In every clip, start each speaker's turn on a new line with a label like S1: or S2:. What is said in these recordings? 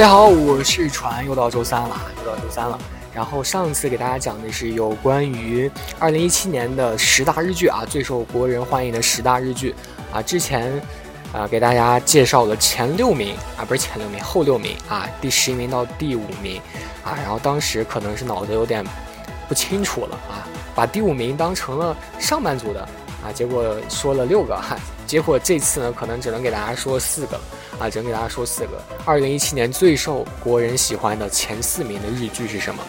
S1: 大家好，我是船，又到周三了，又到周三了。然后上次给大家讲的是有关于二零一七年的十大日剧啊，最受国人欢迎的十大日剧啊。之前啊给大家介绍了前六名啊，不是前六名，后六名啊，第十一名到第五名啊。然后当时可能是脑子有点不清楚了啊，把第五名当成了上班族的啊，结果说了六个哈。结果这次呢，可能只能给大家说四个了啊，只能给大家说四个。二零一七年最受国人喜欢的前四名的日剧是什么？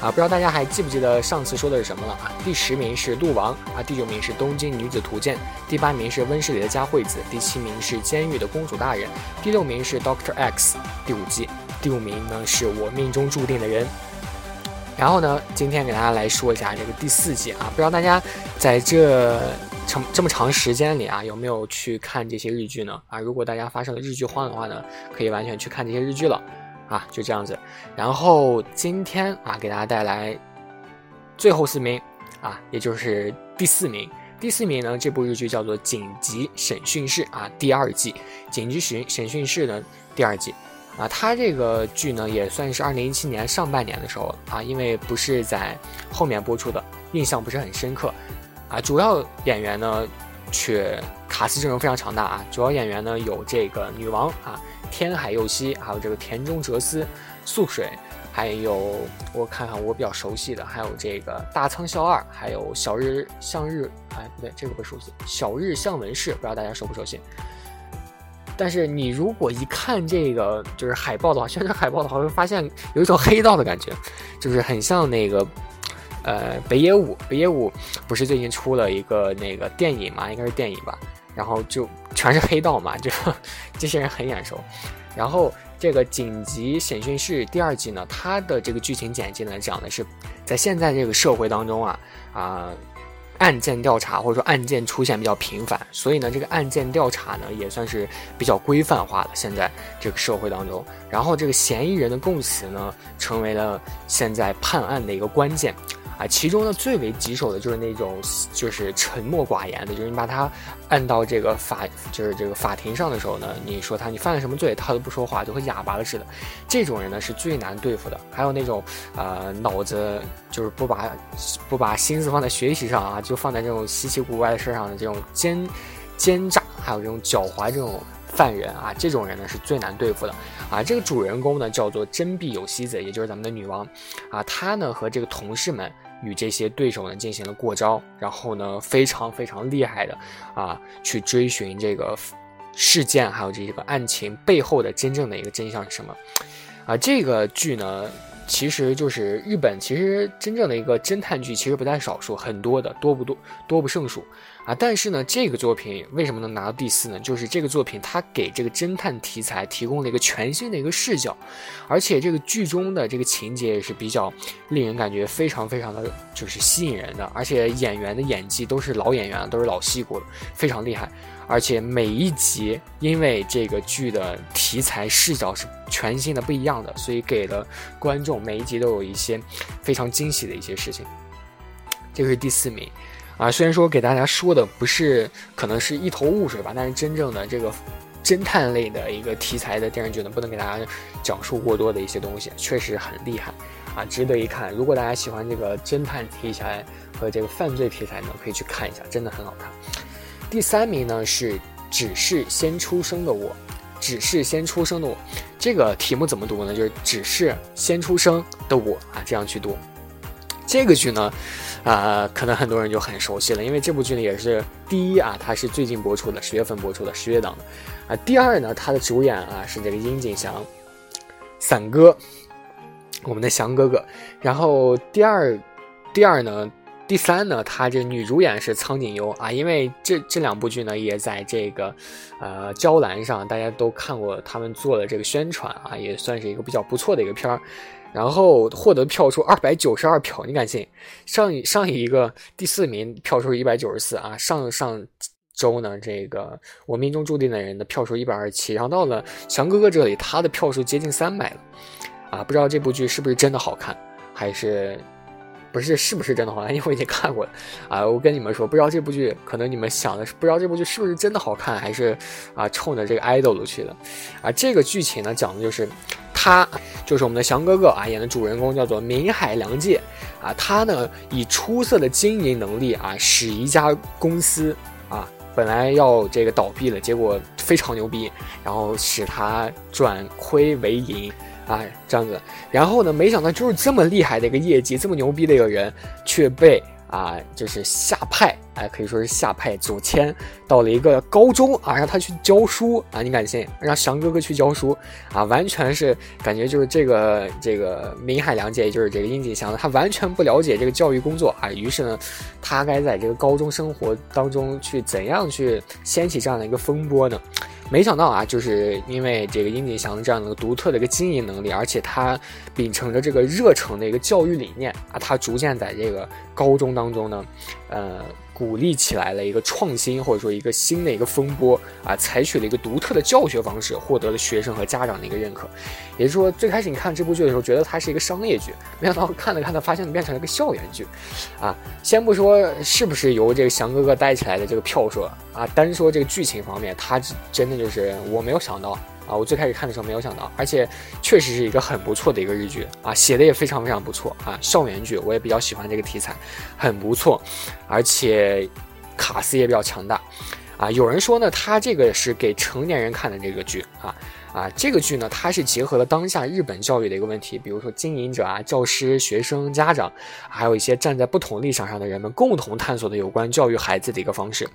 S1: 啊，不知道大家还记不记得上次说的是什么了啊？第十名是《鹿王》啊，第九名是《东京女子图鉴》，第八名是《温室里的佳惠子》，第七名是《监狱的公主大人》，第六名是《Doctor X》第五季，第五名呢是我命中注定的人。然后呢，今天给大家来说一下这个第四季啊，不知道大家在这。长这么长时间里啊，有没有去看这些日剧呢？啊，如果大家发生了日剧荒的话呢，可以完全去看这些日剧了，啊，就这样子。然后今天啊，给大家带来最后四名啊，也就是第四名。第四名呢，这部日剧叫做《紧急审讯室》啊，第二季《紧急审审讯室》的第二季啊，它这个剧呢，也算是二零一七年上半年的时候啊，因为不是在后面播出的，印象不是很深刻。啊，主要演员呢，却卡斯阵容非常强大啊。主要演员呢有这个女王啊，天海佑希，还有这个田中哲司、素水，还有我看看我比较熟悉的，还有这个大仓孝二，还有小日向日，哎不对，这个不熟悉，小日向文世，不知道大家熟不熟悉。但是你如果一看这个就是海报的话，宣传海报的话，会发现有一种黑道的感觉，就是很像那个。呃，北野武，北野武不是最近出了一个那个电影嘛？应该是电影吧。然后就全是黑道嘛，就这些人很眼熟。然后这个紧急审讯室第二季呢，它的这个剧情简介呢，讲的是在现在这个社会当中啊啊，案件调查或者说案件出现比较频繁，所以呢，这个案件调查呢也算是比较规范化的。现在这个社会当中，然后这个嫌疑人的供词呢，成为了现在判案的一个关键。啊，其中呢最为棘手的就是那种就是沉默寡言的，就是你把他按到这个法就是这个法庭上的时候呢，你说他你犯了什么罪，他都不说话，就和哑巴了似的。这种人呢是最难对付的。还有那种呃脑子就是不把不把心思放在学习上啊，就放在这种稀奇古怪的事上的这种奸奸诈，还有这种狡猾这种犯人啊，这种人呢是最难对付的。啊，这个主人公呢叫做真碧有希子，也就是咱们的女王啊，她呢和这个同事们。与这些对手呢进行了过招，然后呢非常非常厉害的啊，去追寻这个事件还有这个案情背后的真正的一个真相是什么啊？这个剧呢。其实就是日本，其实真正的一个侦探剧其实不在少数，很多的多不多，多不胜数啊。但是呢，这个作品为什么能拿到第四呢？就是这个作品它给这个侦探题材提供了一个全新的一个视角，而且这个剧中的这个情节也是比较令人感觉非常非常的就是吸引人的，而且演员的演技都是老演员，都是老戏骨了，非常厉害。而且每一集因为这个剧的题材视角是全新的、不一样的，所以给了观众每一集都有一些非常惊喜的一些事情。这个是第四名啊，虽然说给大家说的不是可能是一头雾水吧，但是真正的这个侦探类的一个题材的电视剧呢，不能给大家讲述过多的一些东西，确实很厉害啊，值得一看。如果大家喜欢这个侦探题材和这个犯罪题材呢，可以去看一下，真的很好看。第三名呢是只是先出生的我，只是先出生的我，这个题目怎么读呢？就是只是先出生的我啊，这样去读。这个剧呢，啊，可能很多人就很熟悉了，因为这部剧呢也是第一啊，它是最近播出的，十月份播出的十月档的啊。第二呢，它的主演啊是这个殷景祥，伞哥，我们的祥哥哥。然后第二，第二呢。第三呢，她这女主演是苍井优啊，因为这这两部剧呢也在这个，呃，娇兰上大家都看过他们做的这个宣传啊，也算是一个比较不错的一个片儿，然后获得票数二百九十二票，你敢信？上一上一个第四名票数一百九十四啊，上上周呢这个我命中注定的人的票数一百二十七，然后到了强哥哥这里，他的票数接近三百了，啊，不知道这部剧是不是真的好看，还是？不是是不是真的好看？因为我已经看过了啊！我跟你们说，不知道这部剧，可能你们想的是不知道这部剧是不是真的好看，还是啊冲着这个 idol 去的啊？这个剧情呢，讲的就是他就是我们的翔哥哥啊演的主人公叫做明海良介啊，他呢以出色的经营能力啊，使一家公司啊本来要这个倒闭了，结果非常牛逼，然后使他转亏为盈啊这样子，然后呢，没想到就是这么厉害的一个业绩，这么牛逼的一个人，却被。啊，就是下派，哎，可以说是下派左迁到了一个高中啊，让他去教书啊，你敢信？让翔哥哥去教书啊，完全是感觉就是这个这个明海良介，也就是这个樱井翔，他完全不了解这个教育工作啊，于是呢，他该在这个高中生活当中去怎样去掀起这样的一个风波呢？没想到啊，就是因为这个殷景祥这样的一个独特的一个经营能力，而且他秉承着这个热诚的一个教育理念啊，他逐渐在这个高中当中呢，呃。鼓励起来了一个创新，或者说一个新的一个风波啊，采取了一个独特的教学方式，获得了学生和家长的一个认可。也就是说，最开始你看这部剧的时候，觉得它是一个商业剧，没想到看着看着发现变成了一个校园剧，啊，先不说是不是由这个翔哥哥带起来的这个票数啊，单说这个剧情方面，它真的就是我没有想到。啊，我最开始看的时候没有想到，而且确实是一个很不错的一个日剧啊，写的也非常非常不错啊，校园剧我也比较喜欢这个题材，很不错，而且卡斯也比较强大啊。有人说呢，他这个是给成年人看的这个剧啊啊，这个剧呢，它是结合了当下日本教育的一个问题，比如说经营者啊、教师、学生、家长，还有一些站在不同立场上的人们共同探索的有关教育孩子的一个方式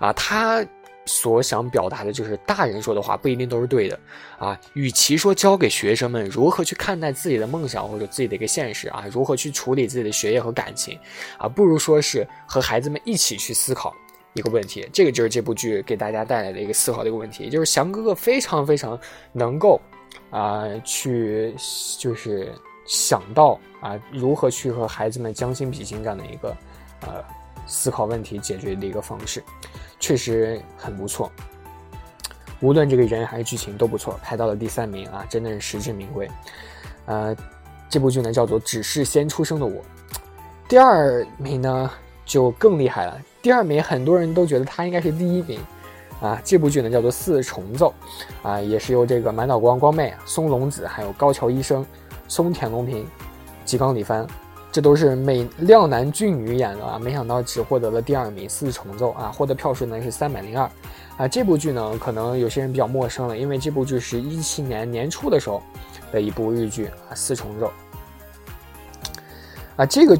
S1: 啊，他。所想表达的就是大人说的话不一定都是对的啊。与其说教给学生们如何去看待自己的梦想或者自己的一个现实啊，如何去处理自己的学业和感情啊，不如说是和孩子们一起去思考一个问题。这个就是这部剧给大家带来的一个思考的一个问题，就是翔哥哥非常非常能够啊去就是想到啊如何去和孩子们将心比心这样的一个呃思考问题解决的一个方式。确实很不错，无论这个人还是剧情都不错，排到了第三名啊，真的是实至名归。呃，这部剧呢叫做《只是先出生的我》，第二名呢就更厉害了。第二名很多人都觉得他应该是第一名啊。这部剧呢叫做《四重奏》，啊，也是由这个满岛光、光妹、松隆子还有高桥医生、松田龙平、吉冈里帆。这都是美靓男俊女演的啊，没想到只获得了第二名。四重奏啊，获得票数呢是三百零二啊。这部剧呢，可能有些人比较陌生了，因为这部剧是一七年年初的时候的一部日剧啊。四重奏啊，这个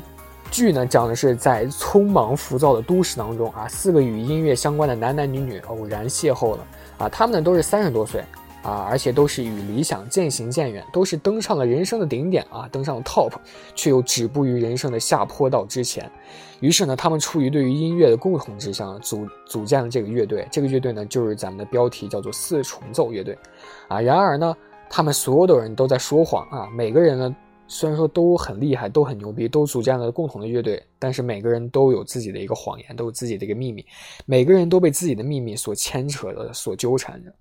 S1: 剧呢，讲的是在匆忙浮躁的都市当中啊，四个与音乐相关的男男女女偶然邂逅了啊，他们呢都是三十多岁。啊，而且都是与理想渐行渐远，都是登上了人生的顶点啊，登上了 top，却又止步于人生的下坡道之前。于是呢，他们出于对于音乐的共同志向，组组建了这个乐队。这个乐队呢，就是咱们的标题叫做四重奏乐队。啊，然而呢，他们所有的人都在说谎啊。每个人呢，虽然说都很厉害，都很牛逼，都组建了共同的乐队，但是每个人都有自己的一个谎言，都有自己的一个秘密。每个人都被自己的秘密所牵扯的，所纠缠着。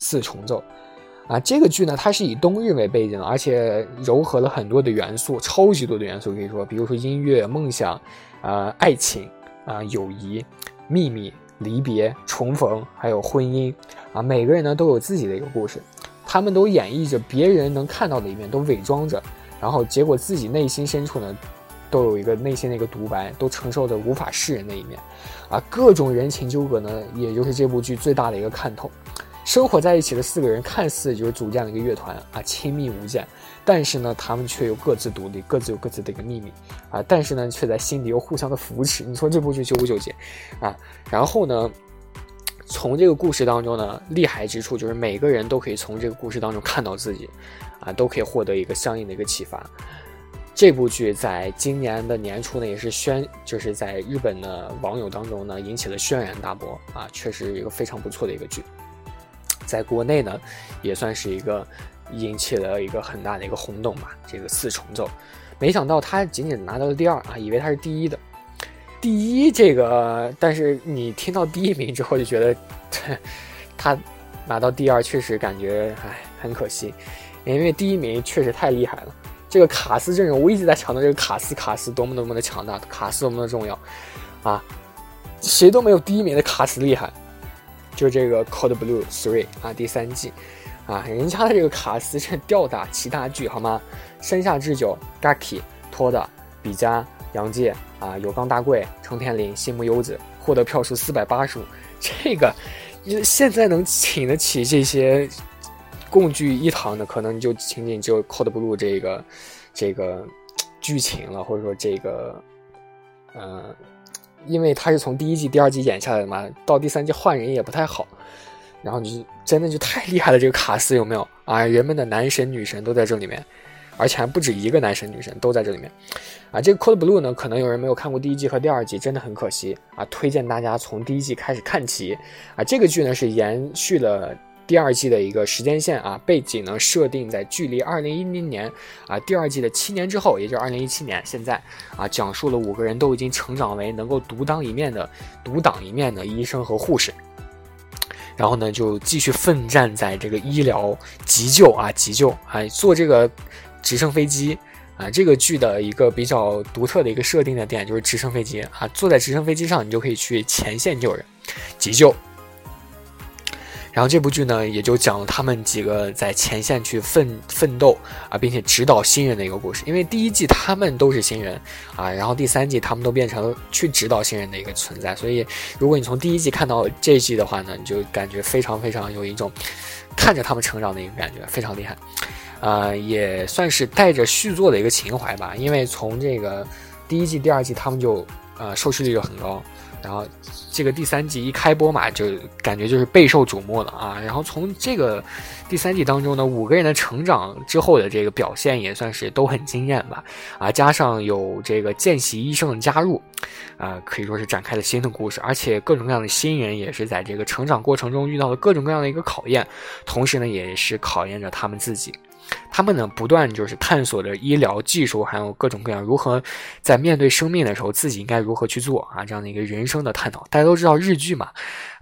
S1: 四重奏，啊，这个剧呢，它是以冬日为背景，而且糅合了很多的元素，超级多的元素，可以说，比如说音乐、梦想，啊，爱情，啊，友谊、秘密、离别、重逢，还有婚姻，啊，每个人呢都有自己的一个故事，他们都演绎着别人能看到的一面，都伪装着，然后结果自己内心深处呢，都有一个内心的一个独白，都承受着无法示人的一面，啊，各种人情纠葛呢，也就是这部剧最大的一个看头。生活在一起的四个人看似就是组建了一个乐团啊，亲密无间，但是呢，他们却又各自独立，各自有各自的一个秘密啊，但是呢，却在心底又互相的扶持。你说这部剧纠不纠结啊？然后呢，从这个故事当中呢，厉害之处就是每个人都可以从这个故事当中看到自己，啊，都可以获得一个相应的一个启发。这部剧在今年的年初呢，也是宣，就是在日本的网友当中呢，引起了轩然大波啊，确实一个非常不错的一个剧。在国内呢，也算是一个引起了一个很大的一个轰动吧。这个四重奏，没想到他仅仅拿到了第二啊，以为他是第一的。第一这个，但是你听到第一名之后就觉得，他拿到第二确实感觉唉很可惜，因为第一名确实太厉害了。这个卡斯阵容，我一直在强调这个卡斯卡斯多么多么的强大，卡斯多么的重要啊，谁都没有第一名的卡斯厉害。就这个《Cold Blue Three》啊，第三季，啊，人家的这个卡斯是吊打其他剧好吗？山下智久、Gaki、托的、比嘉、杨介啊、有冈大贵、成田林、新木优子，获得票数四百八十五，这个现在能请得起这些共聚一堂的，可能就仅仅就 Code Blue 这个这个剧情了，或者说这个嗯，因为他是从第一季、第二季演下来的嘛，到第三季换人也不太好。然后你真的就太厉害了，这个卡斯有没有啊？人们的男神女神都在这里面，而且还不止一个男神女神都在这里面，啊，这个 Code Blue 呢，可能有人没有看过第一季和第二季，真的很可惜啊！推荐大家从第一季开始看起啊。这个剧呢是延续了第二季的一个时间线啊，背景呢设定在距离二零一零年啊第二季的七年之后，也就是二零一七年，现在啊讲述了五个人都已经成长为能够独当一面的独当一面的医生和护士。然后呢，就继续奋战在这个医疗急救啊，急救啊，坐这个直升飞机啊。这个剧的一个比较独特的一个设定的点就是直升飞机啊，坐在直升飞机上，你就可以去前线救人，急救。然后这部剧呢，也就讲了他们几个在前线去奋奋斗啊，并且指导新人的一个故事。因为第一季他们都是新人啊，然后第三季他们都变成了去指导新人的一个存在。所以，如果你从第一季看到这一季的话呢，你就感觉非常非常有一种看着他们成长的一个感觉，非常厉害。呃，也算是带着续作的一个情怀吧。因为从这个第一季、第二季，他们就呃收视率就很高。然后，这个第三季一开播嘛，就感觉就是备受瞩目了啊。然后从这个第三季当中呢，五个人的成长之后的这个表现也算是都很惊艳吧。啊，加上有这个见习医生的加入，啊，可以说是展开了新的故事。而且各种各样的新人也是在这个成长过程中遇到了各种各样的一个考验，同时呢，也是考验着他们自己。他们呢，不断就是探索着医疗技术，还有各种各样如何在面对生命的时候，自己应该如何去做啊，这样的一个人生的探讨。大家都知道日剧嘛，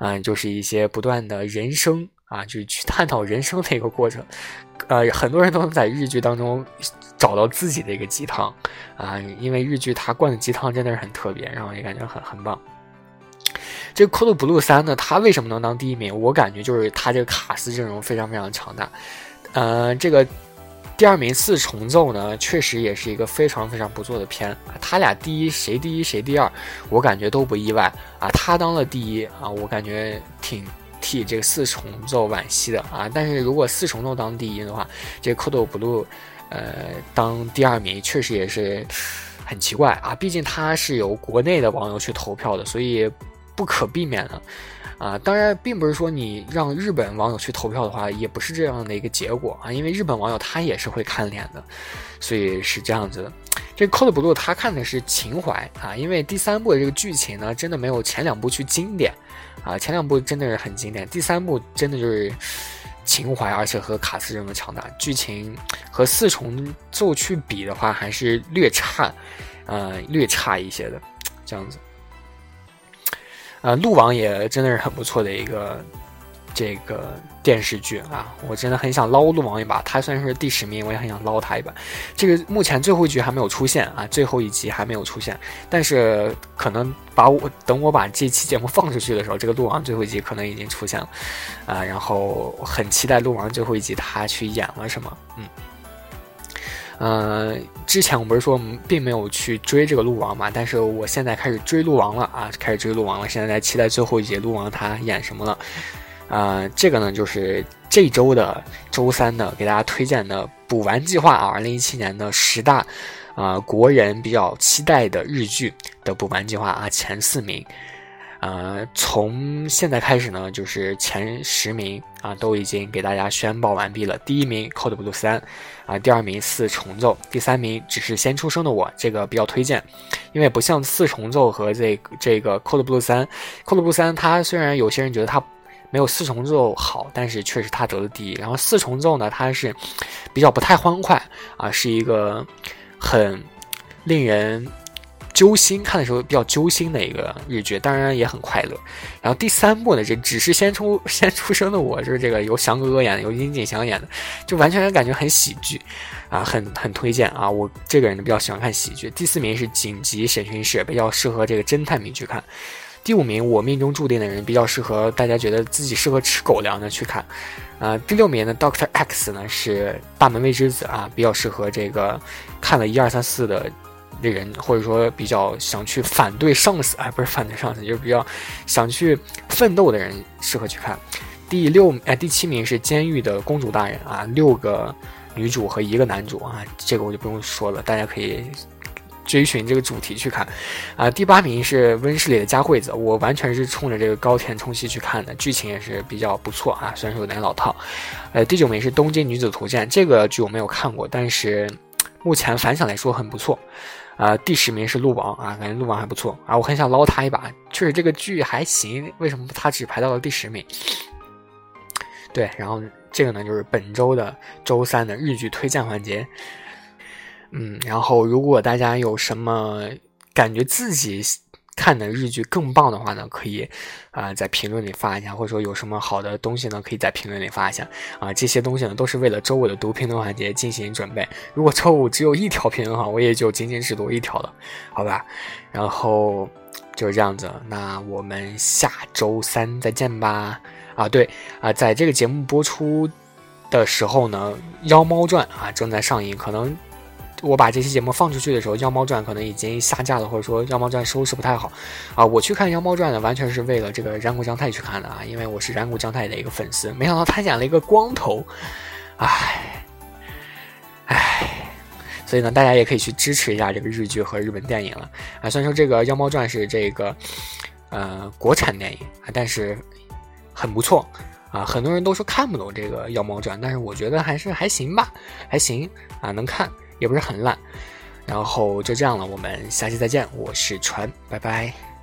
S1: 嗯，就是一些不断的人生啊，就是去探讨人生的一个过程。呃，很多人都能在日剧当中找到自己的一个鸡汤啊，因为日剧它灌的鸡汤真的是很特别，然后也感觉很很棒。这个《Code Blue 三》呢，它为什么能当第一名？我感觉就是它这个卡斯阵容非常非常强大。呃，这个第二名四重奏呢，确实也是一个非常非常不错的片。他俩第一，谁第一谁第二，我感觉都不意外啊。他当了第一啊，我感觉挺替这个四重奏惋惜的啊。但是如果四重奏当第一的话，这 Code Blue，呃，当第二名确实也是很奇怪啊。毕竟他是由国内的网友去投票的，所以不可避免的。啊，当然，并不是说你让日本网友去投票的话，也不是这样的一个结果啊。因为日本网友他也是会看脸的，所以是这样子的。这《Code Blue》他看的是情怀啊，因为第三部的这个剧情呢，真的没有前两部去经典啊。前两部真的是很经典，第三部真的就是情怀，而且和卡斯这么强大。剧情和四重奏去比的话，还是略差，呃，略差一些的，这样子。啊，鹿王也真的是很不错的一个这个电视剧啊！我真的很想捞鹿王一把，他算是第十名，我也很想捞他一把。这个目前最后一局还没有出现啊，最后一集还没有出现，但是可能把我等我把这期节目放出去的时候，这个鹿王最后一集可能已经出现了啊！然后很期待鹿王最后一集他去演了什么，嗯。呃，之前我不是说并没有去追这个鹿王嘛，但是我现在开始追鹿王了啊，开始追鹿王了。现在在期待最后一集鹿王他演什么了。啊，这个呢就是这周的周三的给大家推荐的补完计划啊，二零一七年的十大啊国人比较期待的日剧的补完计划啊前四名。呃，从现在开始呢，就是前十名啊，都已经给大家宣报完毕了。第一名《Code Blue 三》，啊，第二名《四重奏》，第三名只是先出生的我，这个比较推荐，因为不像《四重奏》和这这个《Code Blue 三》，《Code Blue 三》它虽然有些人觉得它没有《四重奏》好，但是确实它得了第一。然后《四重奏》呢，它是比较不太欢快啊，是一个很令人。揪心，看的时候比较揪心的一个日剧，当然也很快乐。然后第三部呢，这只是先出 先出生的我，就是这个由翔哥哥演的，由殷景祥演的，就完全感觉很喜剧，啊，很很推荐啊！我这个人呢比较喜欢看喜剧。第四名是紧急审讯室，比较适合这个侦探迷去看。第五名，我命中注定的人比较适合大家觉得自己适合吃狗粮的去看。呃，第六名呢，Doctor X 呢是大门未之子啊，比较适合这个看了一二三四的人，或者说比较想去反对上司，哎，不是反对上司，就是比较想去奋斗的人适合去看。第六，哎，第七名是监狱的公主大人啊，六个女主和一个男主啊，这个我就不用说了，大家可以。追寻这个主题去看，啊，第八名是温室里的佳惠子，我完全是冲着这个高田充希去看的，剧情也是比较不错啊，虽然说有点老套。呃，第九名是东京女子图鉴，这个剧我没有看过，但是目前反响来说很不错。啊，第十名是鹿王啊，感觉鹿王还不错啊，我很想捞他一把，确实这个剧还行，为什么他只排到了第十名？对，然后这个呢就是本周的周三的日剧推荐环节。嗯，然后如果大家有什么感觉自己看的日剧更棒的话呢，可以啊在评论里发一下，或者说有什么好的东西呢，可以在评论里发一下啊。这些东西呢都是为了周五的读评论环节进行准备。如果周五只有一条评论的话，我也就仅仅只读一条了，好吧？然后就是这样子，那我们下周三再见吧。啊，对啊，在这个节目播出的时候呢，《妖猫传》啊正在上映，可能。我把这期节目放出去的时候，《妖猫传》可能已经下架了，或者说《妖猫传》收视不太好啊。我去看《妖猫传》呢，完全是为了这个染谷将太去看的啊，因为我是染谷将太的一个粉丝。没想到他演了一个光头，唉，唉，所以呢，大家也可以去支持一下这个日剧和日本电影了啊。虽然说这个《妖猫传》是这个呃国产电影啊，但是很不错啊。很多人都说看不懂这个《妖猫传》，但是我觉得还是还行吧，还行啊，能看。也不是很烂，然后就这样了，我们下期再见，我是船，拜拜。